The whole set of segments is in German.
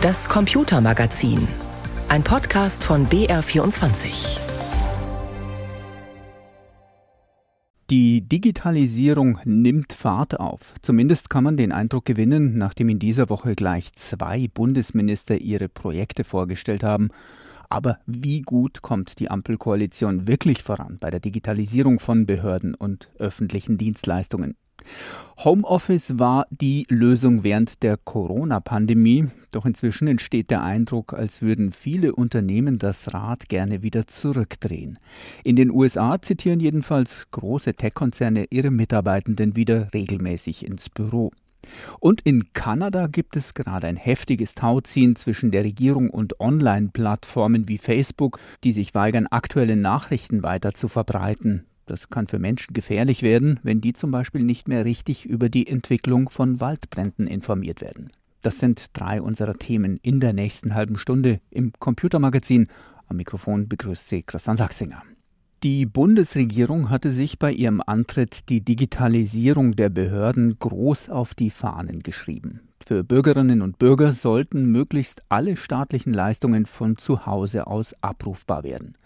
Das Computermagazin. Ein Podcast von BR24. Die Digitalisierung nimmt Fahrt auf. Zumindest kann man den Eindruck gewinnen, nachdem in dieser Woche gleich zwei Bundesminister ihre Projekte vorgestellt haben. Aber wie gut kommt die Ampelkoalition wirklich voran bei der Digitalisierung von Behörden und öffentlichen Dienstleistungen? Homeoffice war die Lösung während der Corona-Pandemie, doch inzwischen entsteht der Eindruck, als würden viele Unternehmen das Rad gerne wieder zurückdrehen. In den USA zitieren jedenfalls große Tech-Konzerne ihre Mitarbeitenden wieder regelmäßig ins Büro. Und in Kanada gibt es gerade ein heftiges Tauziehen zwischen der Regierung und Online-Plattformen wie Facebook, die sich weigern, aktuelle Nachrichten weiter zu verbreiten. Das kann für Menschen gefährlich werden, wenn die zum Beispiel nicht mehr richtig über die Entwicklung von Waldbränden informiert werden. Das sind drei unserer Themen in der nächsten halben Stunde im Computermagazin. Am Mikrofon begrüßt Sie Christian Sachsinger. Die Bundesregierung hatte sich bei ihrem Antritt die Digitalisierung der Behörden groß auf die Fahnen geschrieben. Für Bürgerinnen und Bürger sollten möglichst alle staatlichen Leistungen von zu Hause aus abrufbar werden.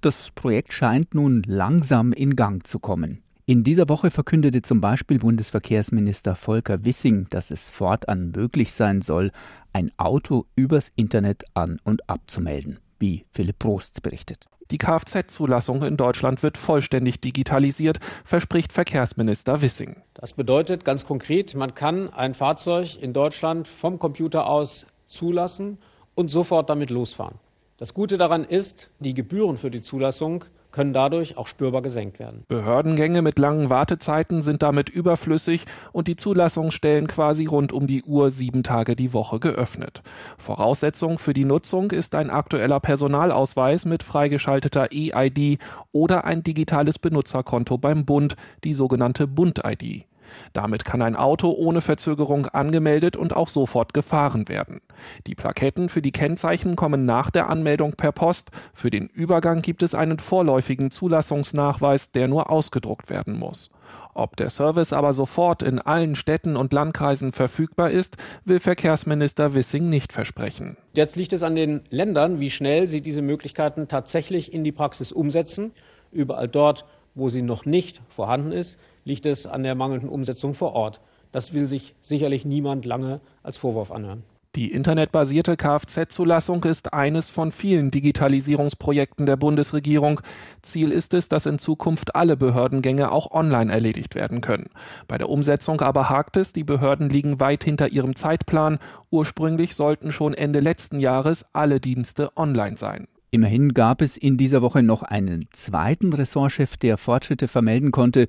Das Projekt scheint nun langsam in Gang zu kommen. In dieser Woche verkündete zum Beispiel Bundesverkehrsminister Volker Wissing, dass es fortan möglich sein soll, ein Auto übers Internet an und abzumelden, wie Philipp Prost berichtet. Die Kfz-Zulassung in Deutschland wird vollständig digitalisiert, verspricht Verkehrsminister Wissing. Das bedeutet ganz konkret, man kann ein Fahrzeug in Deutschland vom Computer aus zulassen und sofort damit losfahren. Das Gute daran ist, die Gebühren für die Zulassung können dadurch auch spürbar gesenkt werden. Behördengänge mit langen Wartezeiten sind damit überflüssig und die Zulassungsstellen quasi rund um die Uhr sieben Tage die Woche geöffnet. Voraussetzung für die Nutzung ist ein aktueller Personalausweis mit freigeschalteter E-ID oder ein digitales Benutzerkonto beim Bund, die sogenannte Bund-ID. Damit kann ein Auto ohne Verzögerung angemeldet und auch sofort gefahren werden. Die Plaketten für die Kennzeichen kommen nach der Anmeldung per Post. Für den Übergang gibt es einen vorläufigen Zulassungsnachweis, der nur ausgedruckt werden muss. Ob der Service aber sofort in allen Städten und Landkreisen verfügbar ist, will Verkehrsminister Wissing nicht versprechen. Jetzt liegt es an den Ländern, wie schnell sie diese Möglichkeiten tatsächlich in die Praxis umsetzen. Überall dort, wo sie noch nicht vorhanden ist, liegt es an der mangelnden Umsetzung vor Ort. Das will sich sicherlich niemand lange als Vorwurf anhören. Die internetbasierte Kfz-Zulassung ist eines von vielen Digitalisierungsprojekten der Bundesregierung. Ziel ist es, dass in Zukunft alle Behördengänge auch online erledigt werden können. Bei der Umsetzung aber hakt es, die Behörden liegen weit hinter ihrem Zeitplan. Ursprünglich sollten schon Ende letzten Jahres alle Dienste online sein. Immerhin gab es in dieser Woche noch einen zweiten Ressortchef, der Fortschritte vermelden konnte.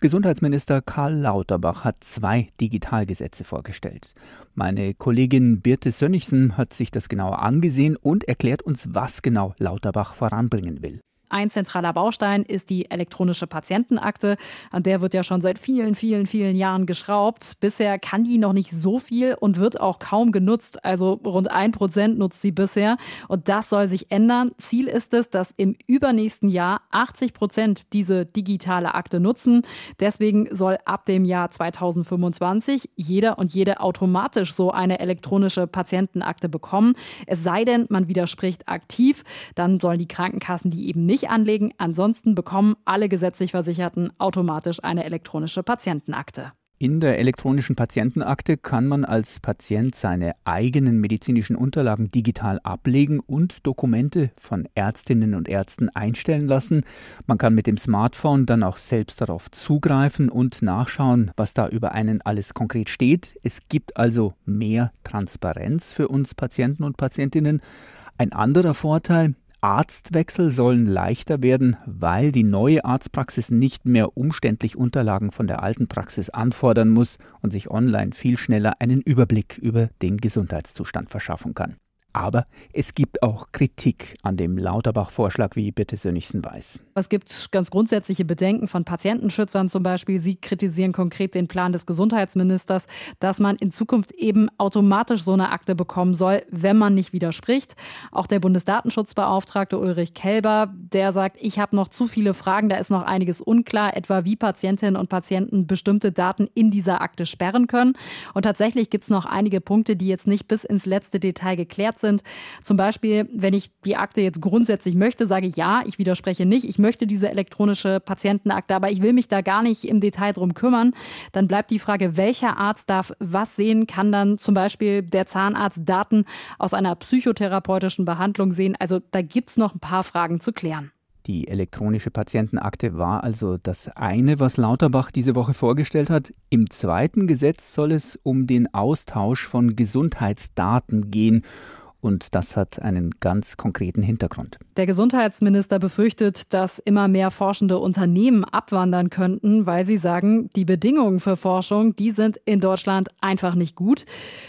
Gesundheitsminister Karl Lauterbach hat zwei Digitalgesetze vorgestellt. Meine Kollegin Birte Sönnigsen hat sich das genauer angesehen und erklärt uns, was genau Lauterbach voranbringen will. Ein zentraler Baustein ist die elektronische Patientenakte. An der wird ja schon seit vielen, vielen, vielen Jahren geschraubt. Bisher kann die noch nicht so viel und wird auch kaum genutzt. Also rund ein Prozent nutzt sie bisher. Und das soll sich ändern. Ziel ist es, dass im übernächsten Jahr 80 Prozent diese digitale Akte nutzen. Deswegen soll ab dem Jahr 2025 jeder und jede automatisch so eine elektronische Patientenakte bekommen. Es sei denn, man widerspricht aktiv. Dann sollen die Krankenkassen die eben nicht nicht anlegen. Ansonsten bekommen alle gesetzlich Versicherten automatisch eine elektronische Patientenakte. In der elektronischen Patientenakte kann man als Patient seine eigenen medizinischen Unterlagen digital ablegen und Dokumente von Ärztinnen und Ärzten einstellen lassen. Man kann mit dem Smartphone dann auch selbst darauf zugreifen und nachschauen, was da über einen alles konkret steht. Es gibt also mehr Transparenz für uns Patienten und Patientinnen. Ein anderer Vorteil, Arztwechsel sollen leichter werden, weil die neue Arztpraxis nicht mehr umständlich Unterlagen von der alten Praxis anfordern muss und sich online viel schneller einen Überblick über den Gesundheitszustand verschaffen kann. Aber es gibt auch Kritik an dem Lauterbach-Vorschlag, wie Bitte Sönnigsen weiß. Es gibt ganz grundsätzliche Bedenken von Patientenschützern zum Beispiel. Sie kritisieren konkret den Plan des Gesundheitsministers, dass man in Zukunft eben automatisch so eine Akte bekommen soll, wenn man nicht widerspricht. Auch der Bundesdatenschutzbeauftragte Ulrich Kelber, der sagt, ich habe noch zu viele Fragen, da ist noch einiges unklar, etwa wie Patientinnen und Patienten bestimmte Daten in dieser Akte sperren können. Und tatsächlich gibt es noch einige Punkte, die jetzt nicht bis ins letzte Detail geklärt sind. Zum Beispiel, wenn ich die Akte jetzt grundsätzlich möchte, sage ich ja, ich widerspreche nicht. Ich möchte diese elektronische Patientenakte, aber ich will mich da gar nicht im Detail drum kümmern. Dann bleibt die Frage, welcher Arzt darf was sehen? Kann dann zum Beispiel der Zahnarzt Daten aus einer psychotherapeutischen Behandlung sehen? Also da gibt es noch ein paar Fragen zu klären. Die elektronische Patientenakte war also das eine, was Lauterbach diese Woche vorgestellt hat. Im zweiten Gesetz soll es um den Austausch von Gesundheitsdaten gehen und das hat einen ganz konkreten Hintergrund. Der Gesundheitsminister befürchtet, dass immer mehr forschende Unternehmen abwandern könnten, weil sie sagen, die Bedingungen für Forschung, die sind in Deutschland einfach nicht gut.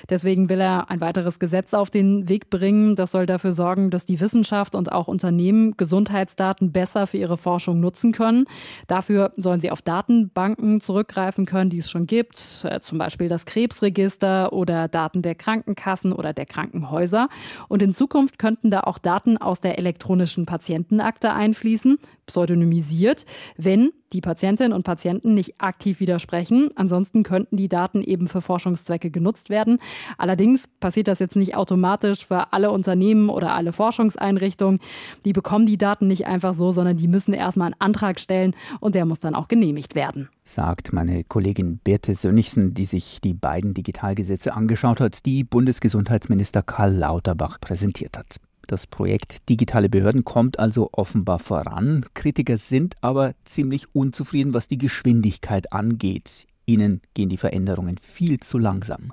Deswegen will er ein weiteres Gesetz auf den Weg bringen. Das soll dafür sorgen, dass die Wissenschaft und auch Unternehmen Gesundheitsdaten besser für ihre Forschung nutzen können. Dafür sollen sie auf Datenbanken zurückgreifen können, die es schon gibt, äh, zum Beispiel das Krebsregister oder Daten der Krankenkassen oder der Krankenhäuser. Und in Zukunft könnten da auch Daten aus der elektronischen Patientenakte einfließen, pseudonymisiert, wenn die Patientinnen und Patienten nicht aktiv widersprechen. Ansonsten könnten die Daten eben für Forschungszwecke genutzt werden. Allerdings passiert das jetzt nicht automatisch für alle Unternehmen oder alle Forschungseinrichtungen. Die bekommen die Daten nicht einfach so, sondern die müssen erstmal einen Antrag stellen und der muss dann auch genehmigt werden. Sagt meine Kollegin Birte Sönnigsen, die sich die beiden Digitalgesetze angeschaut hat, die Bundesgesundheitsminister Karl Lauterbach präsentiert hat. Das Projekt Digitale Behörden kommt also offenbar voran. Kritiker sind aber ziemlich unzufrieden, was die Geschwindigkeit angeht. Ihnen gehen die Veränderungen viel zu langsam.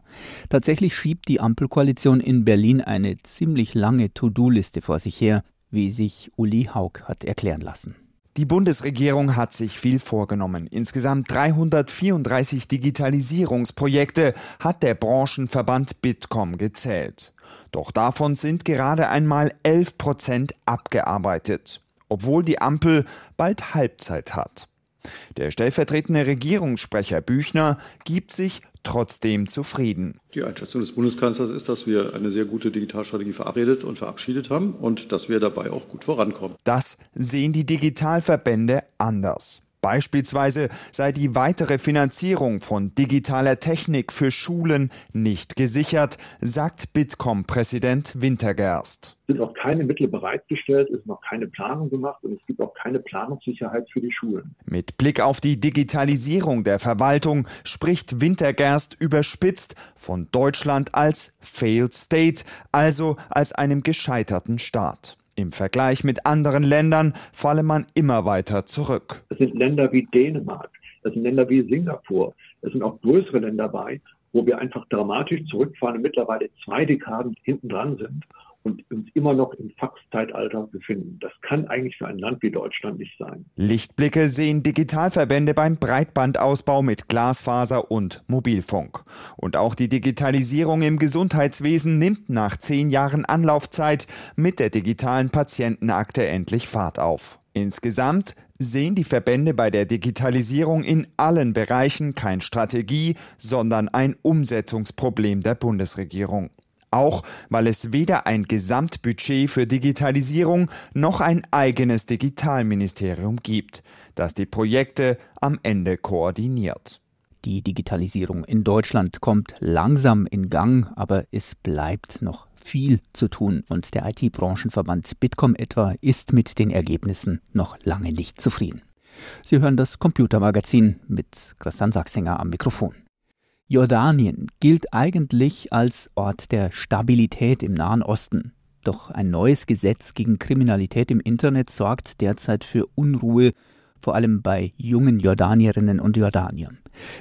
Tatsächlich schiebt die Ampelkoalition in Berlin eine ziemlich lange To-Do-Liste vor sich her, wie sich Uli Haug hat erklären lassen. Die Bundesregierung hat sich viel vorgenommen. Insgesamt 334 Digitalisierungsprojekte hat der Branchenverband Bitkom gezählt. Doch davon sind gerade einmal 11 Prozent abgearbeitet, obwohl die Ampel bald Halbzeit hat. Der stellvertretende Regierungssprecher Büchner gibt sich trotzdem zufrieden. Die Einschätzung des Bundeskanzlers ist, dass wir eine sehr gute Digitalstrategie verabredet und verabschiedet haben und dass wir dabei auch gut vorankommen. Das sehen die Digitalverbände anders. Beispielsweise sei die weitere Finanzierung von digitaler Technik für Schulen nicht gesichert, sagt Bitkom-Präsident Wintergerst. Es sind noch keine Mittel bereitgestellt, es ist noch keine Planung gemacht und es gibt auch keine Planungssicherheit für die Schulen. Mit Blick auf die Digitalisierung der Verwaltung spricht Wintergerst überspitzt von Deutschland als Failed State, also als einem gescheiterten Staat. Im Vergleich mit anderen Ländern falle man immer weiter zurück. Es sind Länder wie Dänemark, es sind Länder wie Singapur, es sind auch größere Länder bei, wo wir einfach dramatisch zurückfahren und mittlerweile zwei Dekaden hinten dran sind und uns immer noch im Faxzeitalter befinden. Das kann eigentlich für ein Land wie Deutschland nicht sein. Lichtblicke sehen Digitalverbände beim Breitbandausbau mit Glasfaser und Mobilfunk. Und auch die Digitalisierung im Gesundheitswesen nimmt nach zehn Jahren Anlaufzeit mit der digitalen Patientenakte endlich Fahrt auf. Insgesamt sehen die Verbände bei der Digitalisierung in allen Bereichen kein Strategie, sondern ein Umsetzungsproblem der Bundesregierung. Auch weil es weder ein Gesamtbudget für Digitalisierung noch ein eigenes Digitalministerium gibt, das die Projekte am Ende koordiniert. Die Digitalisierung in Deutschland kommt langsam in Gang, aber es bleibt noch viel zu tun und der IT-Branchenverband Bitkom etwa ist mit den Ergebnissen noch lange nicht zufrieden. Sie hören das Computermagazin mit Christian Sachsinger am Mikrofon. Jordanien gilt eigentlich als Ort der Stabilität im Nahen Osten. Doch ein neues Gesetz gegen Kriminalität im Internet sorgt derzeit für Unruhe, vor allem bei jungen Jordanierinnen und Jordaniern.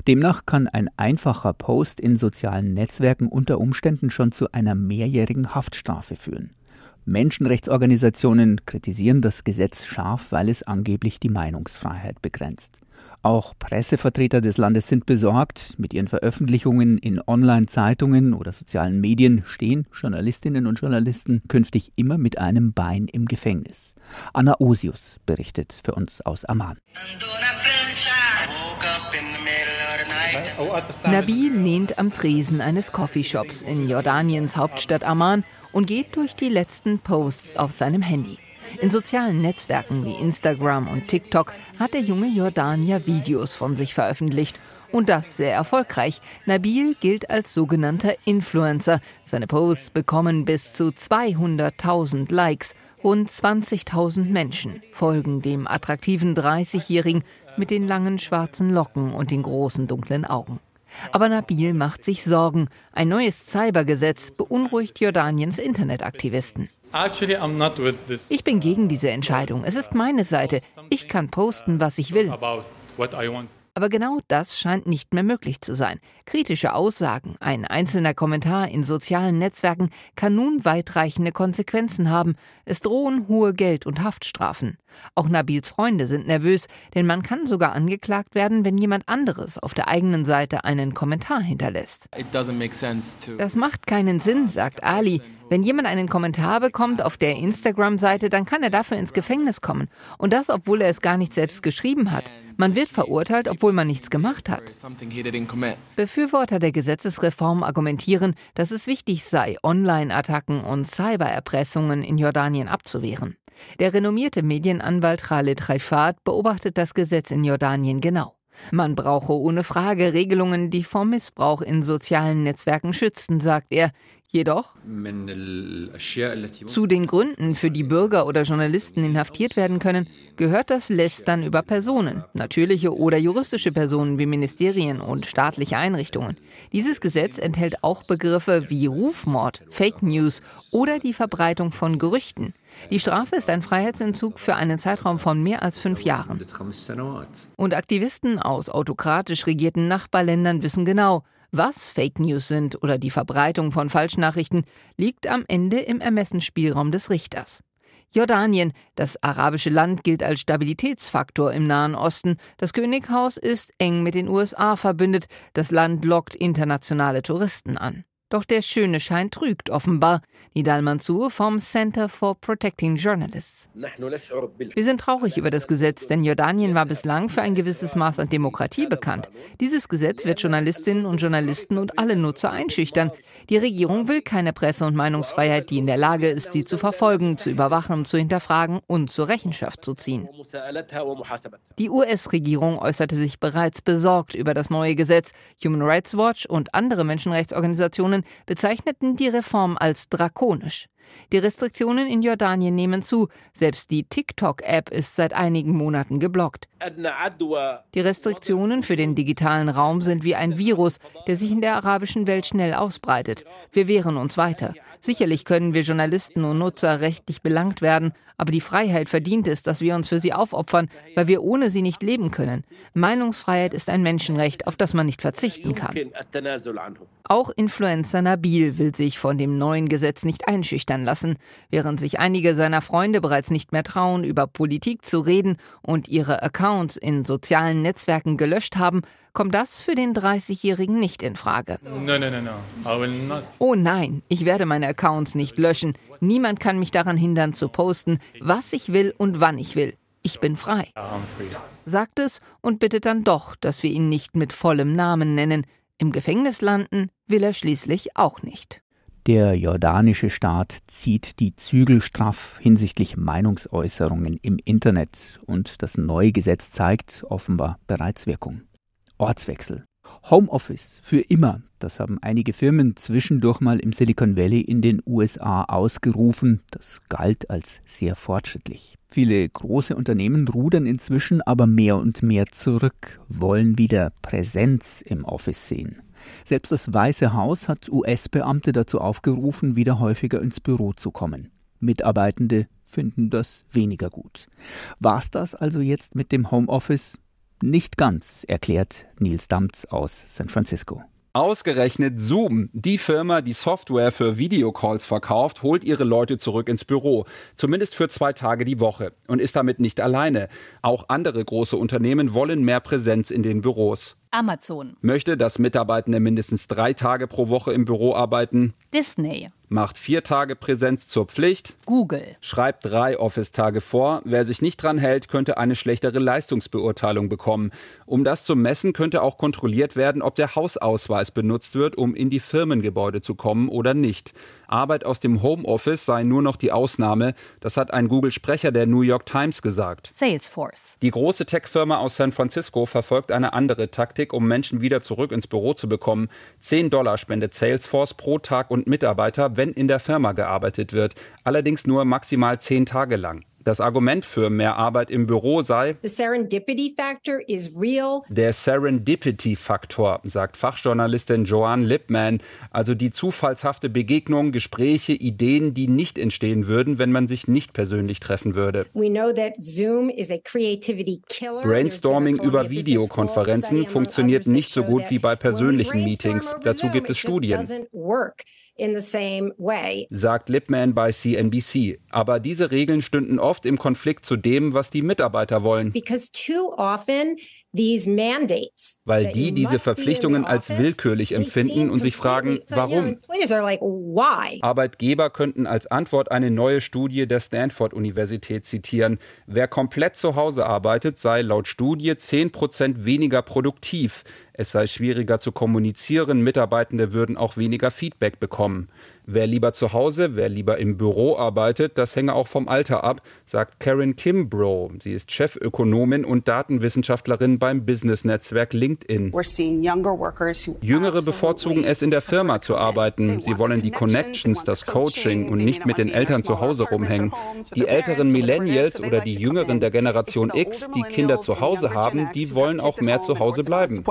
Demnach kann ein einfacher Post in sozialen Netzwerken unter Umständen schon zu einer mehrjährigen Haftstrafe führen. Menschenrechtsorganisationen kritisieren das Gesetz scharf, weil es angeblich die Meinungsfreiheit begrenzt. Auch Pressevertreter des Landes sind besorgt. Mit ihren Veröffentlichungen in Online-Zeitungen oder sozialen Medien stehen Journalistinnen und Journalisten künftig immer mit einem Bein im Gefängnis. Anna Osius berichtet für uns aus Amman. Nabil lehnt am Tresen eines Coffeeshops in Jordaniens Hauptstadt Amman und geht durch die letzten Posts auf seinem Handy. In sozialen Netzwerken wie Instagram und TikTok hat der junge Jordanier Videos von sich veröffentlicht. Und das sehr erfolgreich. Nabil gilt als sogenannter Influencer. Seine Posts bekommen bis zu 200.000 Likes. Rund 20.000 Menschen folgen dem attraktiven 30-Jährigen mit den langen schwarzen Locken und den großen dunklen Augen. Aber Nabil macht sich Sorgen. Ein neues Cybergesetz beunruhigt Jordaniens Internetaktivisten. Ich bin gegen diese Entscheidung. Es ist meine Seite. Ich kann posten, was ich will. Aber genau das scheint nicht mehr möglich zu sein. Kritische Aussagen, ein einzelner Kommentar in sozialen Netzwerken kann nun weitreichende Konsequenzen haben. Es drohen hohe Geld- und Haftstrafen. Auch Nabils Freunde sind nervös, denn man kann sogar angeklagt werden, wenn jemand anderes auf der eigenen Seite einen Kommentar hinterlässt. Das macht keinen Sinn, sagt Ali. Wenn jemand einen Kommentar bekommt auf der Instagram-Seite, dann kann er dafür ins Gefängnis kommen. Und das, obwohl er es gar nicht selbst geschrieben hat. Man wird verurteilt, obwohl man nichts gemacht hat. Befürworter der Gesetzesreform argumentieren, dass es wichtig sei, Online-Attacken und Cybererpressungen in Jordanien abzuwehren. Der renommierte Medienanwalt Khalid Raifat beobachtet das Gesetz in Jordanien genau. Man brauche ohne Frage Regelungen, die vor Missbrauch in sozialen Netzwerken schützen, sagt er. Jedoch zu den Gründen, für die Bürger oder Journalisten inhaftiert werden können, gehört das Lästern über Personen, natürliche oder juristische Personen wie Ministerien und staatliche Einrichtungen. Dieses Gesetz enthält auch Begriffe wie Rufmord, Fake News oder die Verbreitung von Gerüchten. Die Strafe ist ein Freiheitsentzug für einen Zeitraum von mehr als fünf Jahren. Und Aktivisten aus autokratisch regierten Nachbarländern wissen genau, was Fake News sind oder die Verbreitung von Falschnachrichten, liegt am Ende im Ermessensspielraum des Richters. Jordanien, das arabische Land, gilt als Stabilitätsfaktor im Nahen Osten. Das Könighaus ist eng mit den USA verbündet. Das Land lockt internationale Touristen an. Doch der schöne Schein trügt offenbar. Nidal Mansour vom Center for Protecting Journalists. Wir sind traurig über das Gesetz, denn Jordanien war bislang für ein gewisses Maß an Demokratie bekannt. Dieses Gesetz wird Journalistinnen und Journalisten und alle Nutzer einschüchtern. Die Regierung will keine Presse- und Meinungsfreiheit, die in der Lage ist, sie zu verfolgen, zu überwachen, zu hinterfragen und zur Rechenschaft zu ziehen. Die US-Regierung äußerte sich bereits besorgt über das neue Gesetz. Human Rights Watch und andere Menschenrechtsorganisationen Organisationen bezeichneten die Reform als drakonisch. Die Restriktionen in Jordanien nehmen zu. Selbst die TikTok-App ist seit einigen Monaten geblockt. Die Restriktionen für den digitalen Raum sind wie ein Virus, der sich in der arabischen Welt schnell ausbreitet. Wir wehren uns weiter. Sicherlich können wir Journalisten und Nutzer rechtlich belangt werden, aber die Freiheit verdient es, dass wir uns für sie aufopfern, weil wir ohne sie nicht leben können. Meinungsfreiheit ist ein Menschenrecht, auf das man nicht verzichten kann. Auch Influencer Nabil will sich von dem neuen Gesetz nicht einschüchtern lassen. Während sich einige seiner Freunde bereits nicht mehr trauen, über Politik zu reden und ihre Accounts in sozialen Netzwerken gelöscht haben, kommt das für den 30-Jährigen nicht in Frage. No, no, no, oh nein, ich werde meine Accounts nicht löschen. Niemand kann mich daran hindern zu posten, was ich will und wann ich will. Ich bin frei. Sagt es und bittet dann doch, dass wir ihn nicht mit vollem Namen nennen. Im Gefängnis landen will er schließlich auch nicht. Der jordanische Staat zieht die Zügel straff hinsichtlich Meinungsäußerungen im Internet und das neue Gesetz zeigt offenbar bereits Wirkung. Ortswechsel. Homeoffice für immer, das haben einige Firmen zwischendurch mal im Silicon Valley in den USA ausgerufen. Das galt als sehr fortschrittlich. Viele große Unternehmen rudern inzwischen aber mehr und mehr zurück, wollen wieder Präsenz im Office sehen. Selbst das Weiße Haus hat US-Beamte dazu aufgerufen, wieder häufiger ins Büro zu kommen. Mitarbeitende finden das weniger gut. War's das also jetzt mit dem Homeoffice? Nicht ganz, erklärt Nils Damz aus San Francisco. Ausgerechnet Zoom, die Firma, die Software für Videocalls verkauft, holt ihre Leute zurück ins Büro. Zumindest für zwei Tage die Woche. Und ist damit nicht alleine. Auch andere große Unternehmen wollen mehr Präsenz in den Büros. Amazon möchte, dass Mitarbeitende mindestens drei Tage pro Woche im Büro arbeiten. Disney macht vier Tage Präsenz zur Pflicht. Google schreibt drei Office-Tage vor. Wer sich nicht dran hält, könnte eine schlechtere Leistungsbeurteilung bekommen. Um das zu messen, könnte auch kontrolliert werden, ob der Hausausweis benutzt wird, um in die Firmengebäude zu kommen oder nicht. Arbeit aus dem Homeoffice sei nur noch die Ausnahme. Das hat ein Google-Sprecher der New York Times gesagt. Salesforce. Die große Tech-Firma aus San Francisco verfolgt eine andere Taktik, um Menschen wieder zurück ins Büro zu bekommen. 10 Dollar spendet Salesforce pro Tag und Mitarbeiter, wenn in der Firma gearbeitet wird. Allerdings nur maximal 10 Tage lang. Das Argument für mehr Arbeit im Büro sei The serendipity factor is real. der Serendipity-Faktor, sagt Fachjournalistin Joanne Lipman, also die zufallshafte Begegnung, Gespräche, Ideen, die nicht entstehen würden, wenn man sich nicht persönlich treffen würde. Brainstorming über Videokonferenzen funktioniert nicht so gut wie bei persönlichen Meetings. Dazu gibt es Studien sagt Lipman bei CNBC. Aber diese Regeln stünden oft im Konflikt zu dem, was die Mitarbeiter wollen. Weil die diese Verpflichtungen als willkürlich empfinden und sich fragen, warum. Arbeitgeber könnten als Antwort eine neue Studie der Stanford-Universität zitieren. Wer komplett zu Hause arbeitet, sei laut Studie 10 Prozent weniger produktiv. Es sei schwieriger zu kommunizieren, Mitarbeitende würden auch weniger Feedback bekommen. Wer lieber zu Hause, wer lieber im Büro arbeitet, das hänge auch vom Alter ab, sagt Karen Kimbrough. Sie ist Chefökonomin und Datenwissenschaftlerin beim Business-Netzwerk LinkedIn. Jüngere bevorzugen es, in der Firma zu arbeiten. Sie wollen die Connections, das Coaching und nicht mit den Eltern zu Hause rumhängen. Die älteren Millennials oder die Jüngeren der Generation X, die Kinder zu Hause haben, die wollen auch mehr zu Hause bleiben.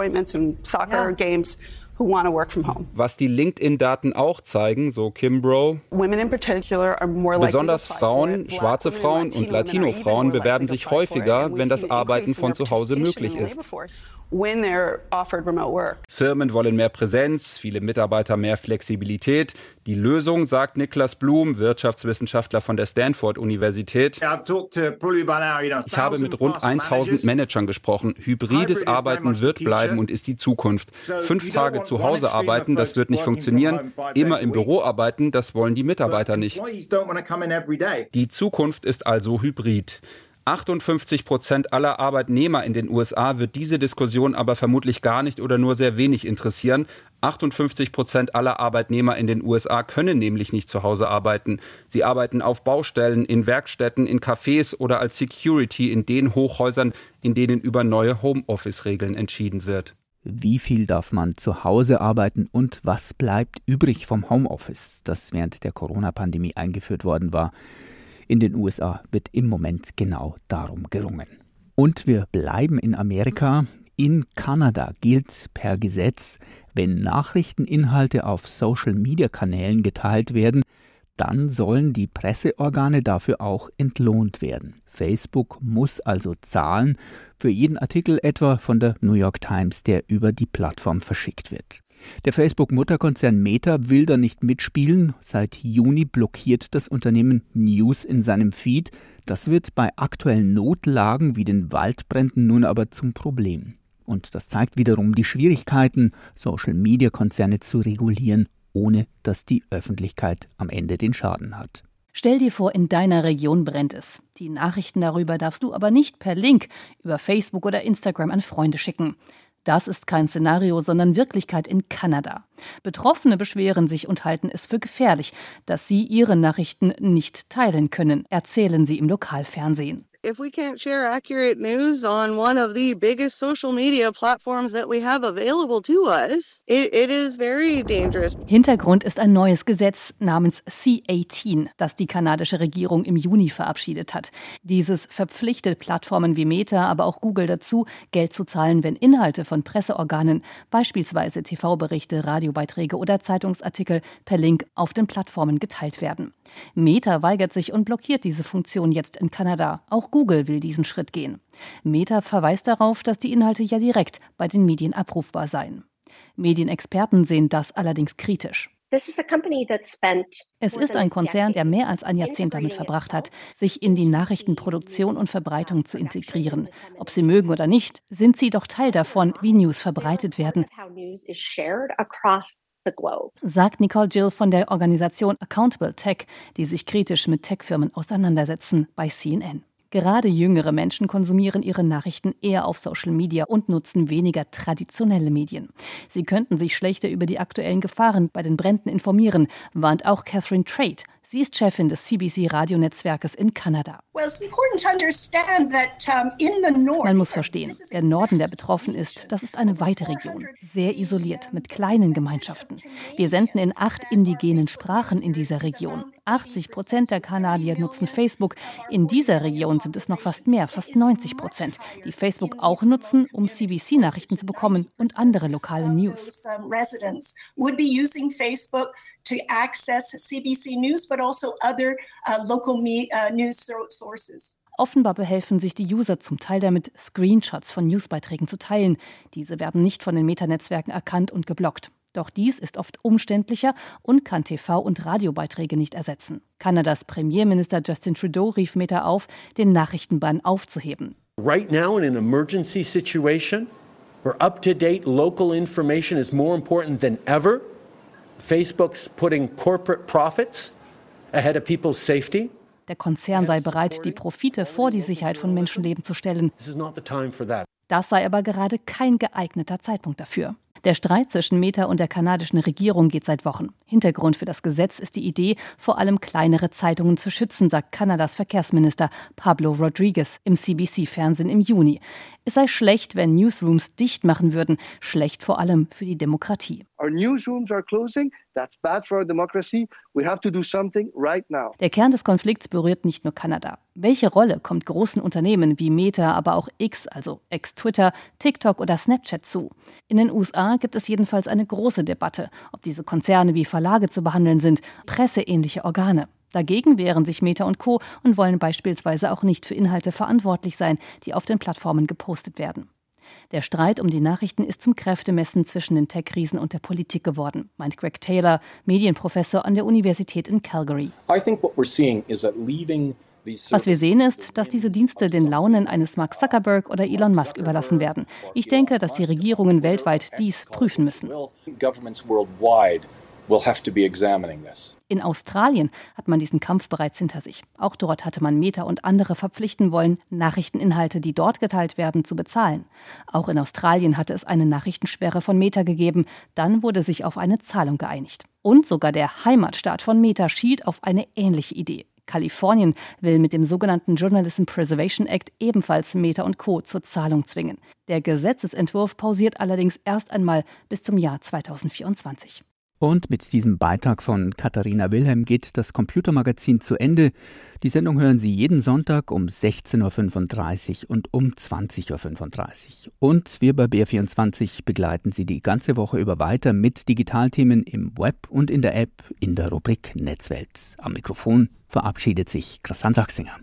Was die LinkedIn-Daten auch zeigen, so Kimbrough, besonders Frauen, schwarze Frauen und Latino-Frauen bewerben sich häufiger, wenn das Arbeiten von zu Hause möglich ist. Firmen wollen mehr Präsenz, viele Mitarbeiter mehr Flexibilität. Die Lösung, sagt Niklas Blum, Wirtschaftswissenschaftler von der Stanford-Universität. Ich habe mit rund 1000 Managern gesprochen. Hybrides Arbeiten wird bleiben und ist die Zukunft. Fünf Tage zu Hause arbeiten, das wird nicht funktionieren. Immer im Büro arbeiten, das wollen die Mitarbeiter nicht. Die Zukunft ist also hybrid. 58 Prozent aller Arbeitnehmer in den USA wird diese Diskussion aber vermutlich gar nicht oder nur sehr wenig interessieren. 58 Prozent aller Arbeitnehmer in den USA können nämlich nicht zu Hause arbeiten. Sie arbeiten auf Baustellen, in Werkstätten, in Cafés oder als Security in den Hochhäusern, in denen über neue Homeoffice-Regeln entschieden wird. Wie viel darf man zu Hause arbeiten und was bleibt übrig vom Homeoffice, das während der Corona-Pandemie eingeführt worden war? In den USA wird im Moment genau darum gerungen. Und wir bleiben in Amerika. In Kanada gilt per Gesetz, wenn Nachrichteninhalte auf Social-Media-Kanälen geteilt werden, dann sollen die Presseorgane dafür auch entlohnt werden. Facebook muss also zahlen für jeden Artikel etwa von der New York Times, der über die Plattform verschickt wird. Der Facebook-Mutterkonzern Meta will da nicht mitspielen. Seit Juni blockiert das Unternehmen News in seinem Feed. Das wird bei aktuellen Notlagen wie den Waldbränden nun aber zum Problem. Und das zeigt wiederum die Schwierigkeiten, Social-Media-Konzerne zu regulieren, ohne dass die Öffentlichkeit am Ende den Schaden hat. Stell dir vor, in deiner Region brennt es. Die Nachrichten darüber darfst du aber nicht per Link über Facebook oder Instagram an Freunde schicken. Das ist kein Szenario, sondern Wirklichkeit in Kanada. Betroffene beschweren sich und halten es für gefährlich, dass sie ihre Nachrichten nicht teilen können, erzählen sie im Lokalfernsehen if we can't share accurate news on one of the biggest social media platforms that we have available to us, it, it is very dangerous. Hintergrund ist ein neues Gesetz namens C18, das die kanadische Regierung im Juni verabschiedet hat. Dieses verpflichtet Plattformen wie Meta, aber auch Google dazu, Geld zu zahlen, wenn Inhalte von Presseorganen, beispielsweise TV-Berichte, Radiobeiträge oder Zeitungsartikel per Link auf den Plattformen geteilt werden. Meta weigert sich und blockiert diese Funktion jetzt in Kanada. Auch Google will diesen Schritt gehen. Meta verweist darauf, dass die Inhalte ja direkt bei den Medien abrufbar seien. Medienexperten sehen das allerdings kritisch. Es ist ein Konzern, der mehr als ein Jahrzehnt damit verbracht hat, sich in die Nachrichtenproduktion und Verbreitung zu integrieren. Ob sie mögen oder nicht, sind sie doch Teil davon, wie News verbreitet werden sagt Nicole Jill von der Organisation Accountable Tech, die sich kritisch mit Tech-Firmen auseinandersetzen, bei CNN. Gerade jüngere Menschen konsumieren ihre Nachrichten eher auf Social Media und nutzen weniger traditionelle Medien. Sie könnten sich schlechter über die aktuellen Gefahren bei den Bränden informieren, warnt auch Catherine Trade, Sie ist Chefin des CBC-Radionetzwerkes in Kanada. Man muss verstehen, der Norden, der betroffen ist, das ist eine weite Region, sehr isoliert, mit kleinen Gemeinschaften. Wir senden in acht indigenen Sprachen in dieser Region. 80 Prozent der Kanadier nutzen Facebook. In dieser Region sind es noch fast mehr, fast 90 Prozent, die Facebook auch nutzen, um CBC-Nachrichten zu bekommen und andere lokale News also other uh, local me, uh, news sources. Offenbar behelfen sich die User zum Teil damit, Screenshots von Newsbeiträgen zu teilen. Diese werden nicht von den Metanetzwerken erkannt und geblockt. Doch dies ist oft umständlicher und kann TV- und Radiobeiträge nicht ersetzen. Kanadas Premierminister Justin Trudeau rief Meta auf, den Nachrichtenbann aufzuheben. Right now in an emergency situation where up-to-date local information is more important than ever, Facebook's putting corporate profits ahead of people's safety. Der Konzern sei bereit, die Profite vor die Sicherheit von Menschenleben zu stellen. Das sei aber gerade kein geeigneter Zeitpunkt dafür. Der Streit zwischen Meta und der kanadischen Regierung geht seit Wochen. Hintergrund für das Gesetz ist die Idee, vor allem kleinere Zeitungen zu schützen, sagt Kanadas Verkehrsminister Pablo Rodriguez im CBC-Fernsehen im Juni. Es sei schlecht, wenn Newsrooms dicht machen würden, schlecht vor allem für die Demokratie. Our newsrooms are closing. That's bad for our democracy. We have to do something right now. Der Kern des Konflikts berührt nicht nur Kanada. Welche Rolle kommt großen Unternehmen wie Meta, aber auch X, also Ex-Twitter, TikTok oder Snapchat zu? In den USA gibt es jedenfalls eine große Debatte, ob diese Konzerne wie Verlage zu behandeln sind, presseähnliche Organe. Dagegen wehren sich Meta und Co. und wollen beispielsweise auch nicht für Inhalte verantwortlich sein, die auf den Plattformen gepostet werden. Der Streit um die Nachrichten ist zum Kräftemessen zwischen den Tech-Riesen und der Politik geworden, meint Greg Taylor, Medienprofessor an der Universität in Calgary. Was wir sehen ist, dass diese Dienste den Launen eines Mark Zuckerberg oder Elon Musk überlassen werden. Ich denke, dass die Regierungen weltweit dies prüfen müssen. In Australien hat man diesen Kampf bereits hinter sich. Auch dort hatte man Meta und andere verpflichten wollen, Nachrichteninhalte, die dort geteilt werden, zu bezahlen. Auch in Australien hatte es eine Nachrichtensperre von Meta gegeben. Dann wurde sich auf eine Zahlung geeinigt. Und sogar der Heimatstaat von Meta schielt auf eine ähnliche Idee. Kalifornien will mit dem sogenannten Journalism Preservation Act ebenfalls Meta und Co. zur Zahlung zwingen. Der Gesetzesentwurf pausiert allerdings erst einmal bis zum Jahr 2024. Und mit diesem Beitrag von Katharina Wilhelm geht das Computermagazin zu Ende. Die Sendung hören Sie jeden Sonntag um 16.35 Uhr und um 20.35 Uhr. Und wir bei BR24 begleiten Sie die ganze Woche über weiter mit Digitalthemen im Web und in der App in der Rubrik Netzwelt. Am Mikrofon verabschiedet sich Christian Sachsinger.